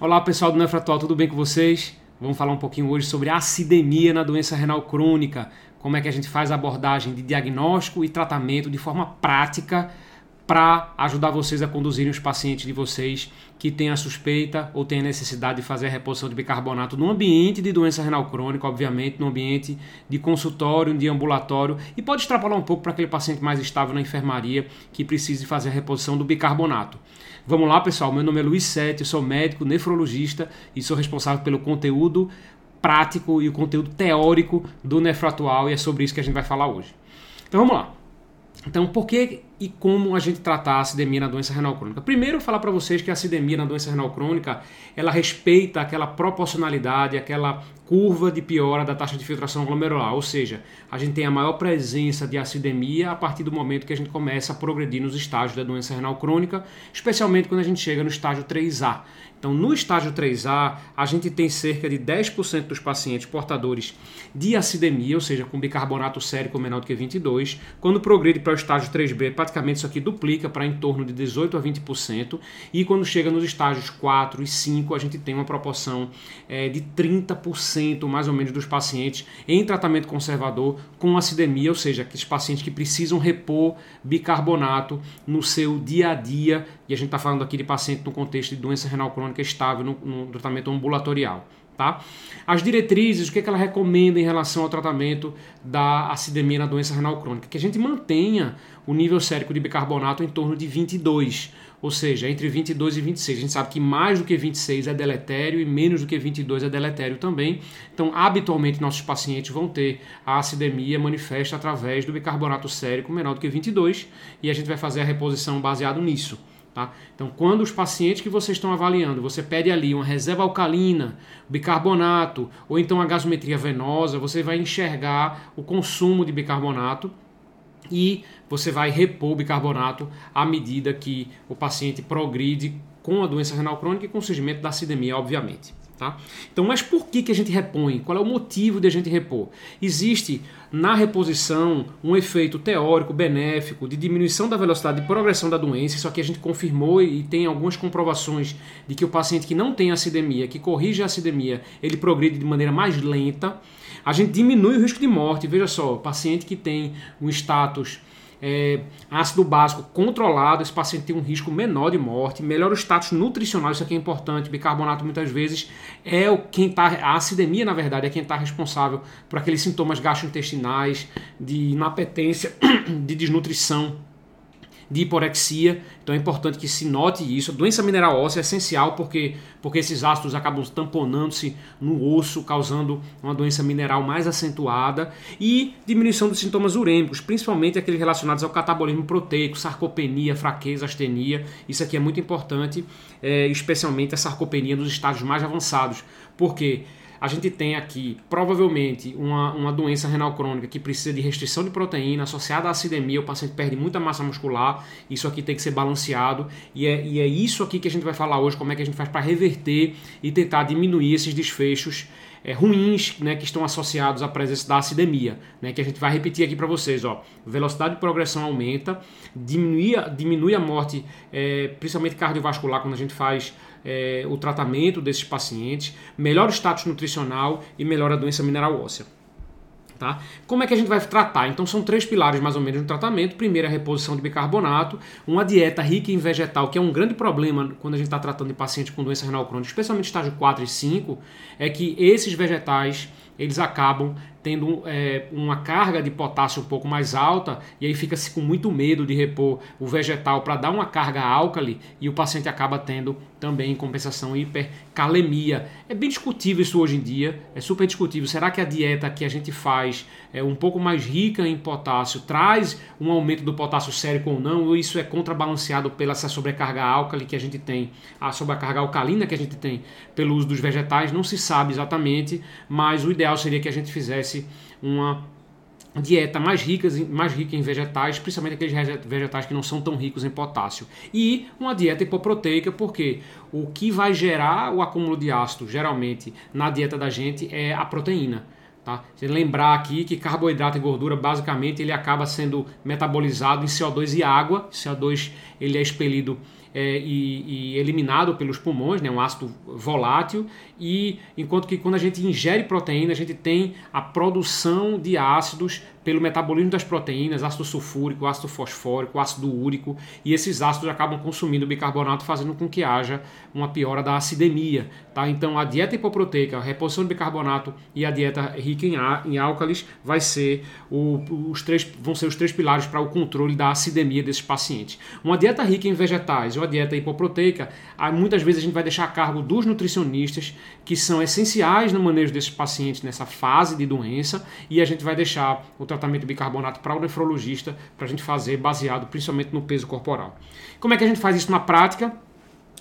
Olá pessoal do Nefratual, tudo bem com vocês? Vamos falar um pouquinho hoje sobre acidemia na doença renal crônica, como é que a gente faz a abordagem de diagnóstico e tratamento de forma prática para ajudar vocês a conduzirem os pacientes de vocês que têm a suspeita ou têm a necessidade de fazer a reposição de bicarbonato no ambiente de doença renal crônica, obviamente, no ambiente de consultório, de ambulatório, e pode extrapolar um pouco para aquele paciente mais estável na enfermaria que precise fazer a reposição do bicarbonato. Vamos lá, pessoal. Meu nome é Luiz Sete, eu sou médico nefrologista e sou responsável pelo conteúdo prático e o conteúdo teórico do nefratual e é sobre isso que a gente vai falar hoje. Então vamos lá. Então, por que e como a gente tratar a acidemia na doença renal crônica? Primeiro, falar para vocês que a acidemia na doença renal crônica, ela respeita aquela proporcionalidade, aquela curva de piora da taxa de filtração glomerular, ou seja, a gente tem a maior presença de acidemia a partir do momento que a gente começa a progredir nos estágios da doença renal crônica, especialmente quando a gente chega no estágio 3A. Então, no estágio 3A, a gente tem cerca de 10% dos pacientes portadores de acidemia, ou seja, com bicarbonato sérico menor do que 22. Quando progride para o estágio 3B, praticamente isso aqui duplica para em torno de 18 a 20%. E quando chega nos estágios 4 e 5, a gente tem uma proporção é, de 30% mais ou menos dos pacientes em tratamento conservador com acidemia, ou seja, aqueles pacientes que precisam repor bicarbonato no seu dia a dia. E a gente está falando aqui de paciente no contexto de doença renal crônica estável no, no tratamento ambulatorial. Tá? As diretrizes, o que, é que ela recomenda em relação ao tratamento da acidemia na doença renal crônica? Que a gente mantenha o nível sérico de bicarbonato em torno de 22, ou seja, entre 22 e 26. A gente sabe que mais do que 26 é deletério e menos do que 22 é deletério também. Então, habitualmente, nossos pacientes vão ter a acidemia manifesta através do bicarbonato sérico menor do que 22 e a gente vai fazer a reposição baseado nisso. Tá? Então, quando os pacientes que vocês estão avaliando, você pede ali uma reserva alcalina, bicarbonato, ou então a gasometria venosa, você vai enxergar o consumo de bicarbonato e você vai repor o bicarbonato à medida que o paciente progride com a doença renal crônica e com o surgimento da acidemia, obviamente. Tá? Então, mas por que, que a gente repõe? Qual é o motivo de a gente repor? Existe na reposição um efeito teórico benéfico de diminuição da velocidade de progressão da doença. Isso aqui a gente confirmou e tem algumas comprovações de que o paciente que não tem acidemia, que corrige a acidemia, ele progride de maneira mais lenta. A gente diminui o risco de morte. Veja só, paciente que tem um status é, ácido básico controlado, esse paciente tem um risco menor de morte, melhora o status nutricional, isso aqui é importante. Bicarbonato muitas vezes é o quem está, a acidemia na verdade é quem está responsável por aqueles sintomas gastrointestinais, de inapetência, de desnutrição de hiporexia. Então é importante que se note isso. A doença mineral óssea é essencial porque, porque esses ácidos acabam tamponando-se no osso, causando uma doença mineral mais acentuada e diminuição dos sintomas urêmicos, principalmente aqueles relacionados ao catabolismo proteico, sarcopenia, fraqueza, astenia. Isso aqui é muito importante, é, especialmente a sarcopenia nos estágios mais avançados. Porque? A gente tem aqui provavelmente uma, uma doença renal crônica que precisa de restrição de proteína associada à acidemia, o paciente perde muita massa muscular, isso aqui tem que ser balanceado e é, e é isso aqui que a gente vai falar hoje, como é que a gente faz para reverter e tentar diminuir esses desfechos é, ruins né, que estão associados à presença da acidemia, né, que a gente vai repetir aqui para vocês. Ó, velocidade de progressão aumenta, diminui, diminui a morte, é, principalmente cardiovascular, quando a gente faz é, o tratamento desses pacientes, melhora o status nutricional e melhora a doença mineral óssea. Tá? Como é que a gente vai tratar? Então são três pilares mais ou menos no tratamento. Primeiro, a reposição de bicarbonato, uma dieta rica em vegetal, que é um grande problema quando a gente está tratando de pacientes com doença renal crônica, especialmente estágio 4 e 5, é que esses vegetais eles acabam tendo é, uma carga de potássio um pouco mais alta e aí fica-se com muito medo de repor o vegetal para dar uma carga álcali e o paciente acaba tendo também em compensação hipercalemia. É bem discutível isso hoje em dia, é super discutível. Será que a dieta que a gente faz é um pouco mais rica em potássio traz um aumento do potássio sérico ou não? Ou isso é contrabalanceado pela essa sobrecarga álcali que a gente tem, a sobrecarga alcalina que a gente tem pelo uso dos vegetais? Não se sabe exatamente, mas o ideal seria que a gente fizesse uma dieta mais rica, mais rica em vegetais, principalmente aqueles vegetais que não são tão ricos em potássio. E uma dieta hipoproteica, porque o que vai gerar o acúmulo de ácido, geralmente, na dieta da gente é a proteína. Tá? Se lembrar aqui que carboidrato e gordura, basicamente, ele acaba sendo metabolizado em CO2 e água. CO2 ele é expelido é, e, e, eliminado pelos pulmões, né, um ácido volátil, e enquanto que quando a gente ingere proteína, a gente tem a produção de ácidos pelo metabolismo das proteínas, ácido sulfúrico, ácido fosfórico, ácido úrico, e esses ácidos acabam consumindo bicarbonato, fazendo com que haja uma piora da acidemia. Tá? Então, a dieta hipoproteica, a reposição de bicarbonato e a dieta rica em, em álcalis vai ser o, os três, vão ser os três pilares para o controle da acidemia desses pacientes. Uma dieta rica em vegetais ou a dieta hipoproteica, muitas vezes a gente vai deixar a cargo dos nutricionistas, que são essenciais no manejo desses pacientes nessa fase de doença, e a gente vai deixar o tratamento de bicarbonato para o nefrologista, para a gente fazer baseado principalmente no peso corporal. Como é que a gente faz isso na prática?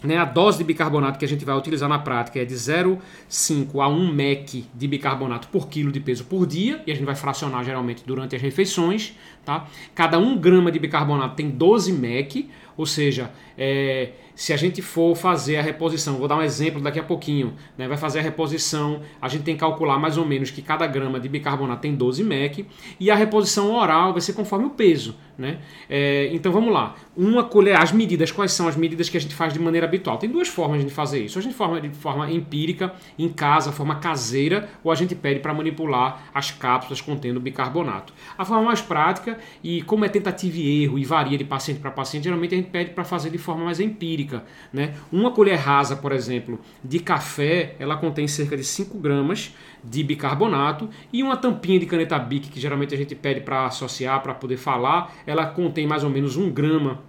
Né, a dose de bicarbonato que a gente vai utilizar na prática é de 0,5 a 1 mEq de bicarbonato por quilo de peso por dia, e a gente vai fracionar geralmente durante as refeições. Tá? Cada 1 grama de bicarbonato tem 12 mEq, ou seja, é, se a gente for fazer a reposição, vou dar um exemplo daqui a pouquinho, né, vai fazer a reposição, a gente tem que calcular mais ou menos que cada grama de bicarbonato tem 12 mEq e a reposição oral vai ser conforme o peso. Né? É, então vamos lá, uma colher, as medidas, quais são as medidas que a gente faz de maneira habitual? Tem duas formas de fazer isso, a gente forma de forma empírica, em casa, forma caseira, ou a gente pede para manipular as cápsulas contendo bicarbonato. A forma mais prática, e como é tentativa e erro e varia de paciente para paciente, geralmente a gente pede para fazer de forma mais empírica. Né? Uma colher rasa, por exemplo, de café, ela contém cerca de 5 gramas de bicarbonato e uma tampinha de caneta Bic, que geralmente a gente pede para associar, para poder falar, ela contém mais ou menos 1 grama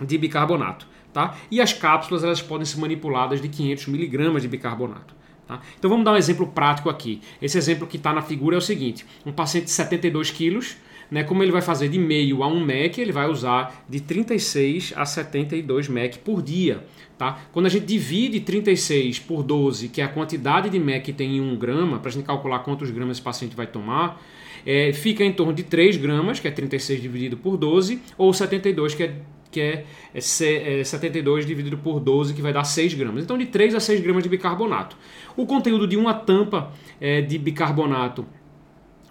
de bicarbonato. Tá? E as cápsulas elas podem ser manipuladas de 500 miligramas de bicarbonato. Tá? Então vamos dar um exemplo prático aqui. Esse exemplo que está na figura é o seguinte: um paciente de 72 quilos né, como ele vai fazer de meio a 1 MEC, ele vai usar de 36 a 72 MEC por dia. Tá? Quando a gente divide 36 por 12, que é a quantidade de MEC que tem em 1 grama, para a gente calcular quantos gramas esse paciente vai tomar, é, fica em torno de 3 gramas, que é 36 dividido por 12, ou 72, que é que é, é, é 72 dividido por 12, que vai dar 6 gramas. Então, de 3 a 6 gramas de bicarbonato. O conteúdo de uma tampa é, de bicarbonato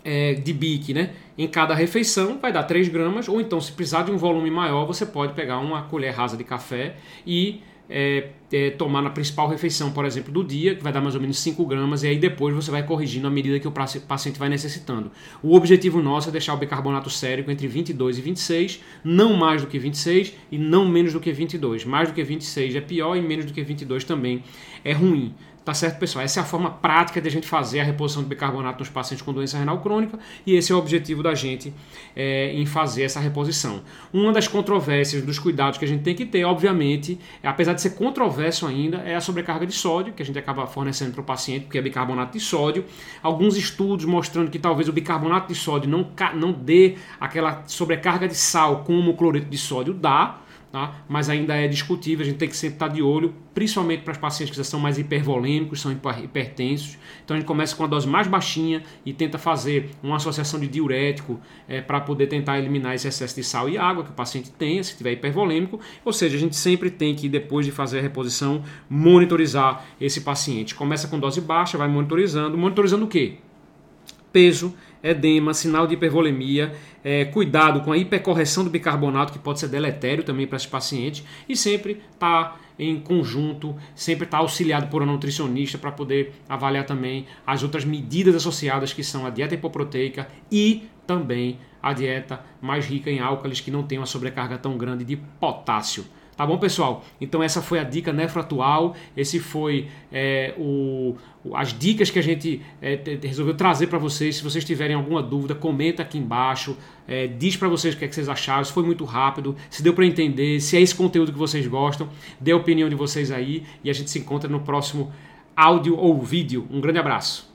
é, de bique, né? Em cada refeição vai dar 3 gramas, ou então, se precisar de um volume maior, você pode pegar uma colher rasa de café e é, é, tomar na principal refeição, por exemplo, do dia, que vai dar mais ou menos 5 gramas, e aí depois você vai corrigindo à medida que o paciente vai necessitando. O objetivo nosso é deixar o bicarbonato sérico entre 22 e 26, não mais do que 26 e não menos do que 22. Mais do que 26 é pior e menos do que 22 também é ruim. Tá certo, pessoal? Essa é a forma prática de a gente fazer a reposição de bicarbonato nos pacientes com doença renal crônica e esse é o objetivo da gente é, em fazer essa reposição. Uma das controvérsias, dos cuidados que a gente tem que ter, obviamente, é, apesar de ser controverso ainda, é a sobrecarga de sódio que a gente acaba fornecendo para o paciente, porque é bicarbonato de sódio. Alguns estudos mostrando que talvez o bicarbonato de sódio não, não dê aquela sobrecarga de sal como o cloreto de sódio dá tá? mas ainda é discutível, a gente tem que sempre estar de olho, principalmente para os pacientes que já são mais hipervolêmicos, são hipertensos. Então a gente começa com a dose mais baixinha e tenta fazer uma associação de diurético é, para poder tentar eliminar esse excesso de sal e água que o paciente tenha, se tiver hipervolêmico. Ou seja, a gente sempre tem que, depois de fazer a reposição, monitorizar esse paciente. Começa com dose baixa, vai monitorizando. Monitorizando o quê? Peso, edema, sinal de hipervolemia, é, cuidado com a hipercorreção do bicarbonato, que pode ser deletério também para esse paciente, e sempre estar tá em conjunto, sempre estar tá auxiliado por um nutricionista para poder avaliar também as outras medidas associadas, que são a dieta hipoproteica e também a dieta mais rica em álcalis, que não tem uma sobrecarga tão grande de potássio. Tá bom, pessoal? Então essa foi a dica Nefro Atual. Esse foi é, o, as dicas que a gente é, resolveu trazer para vocês. Se vocês tiverem alguma dúvida, comenta aqui embaixo. É, diz para vocês o que, é que vocês acharam. Se foi muito rápido, se deu para entender, se é esse conteúdo que vocês gostam. Dê a opinião de vocês aí e a gente se encontra no próximo áudio ou vídeo. Um grande abraço.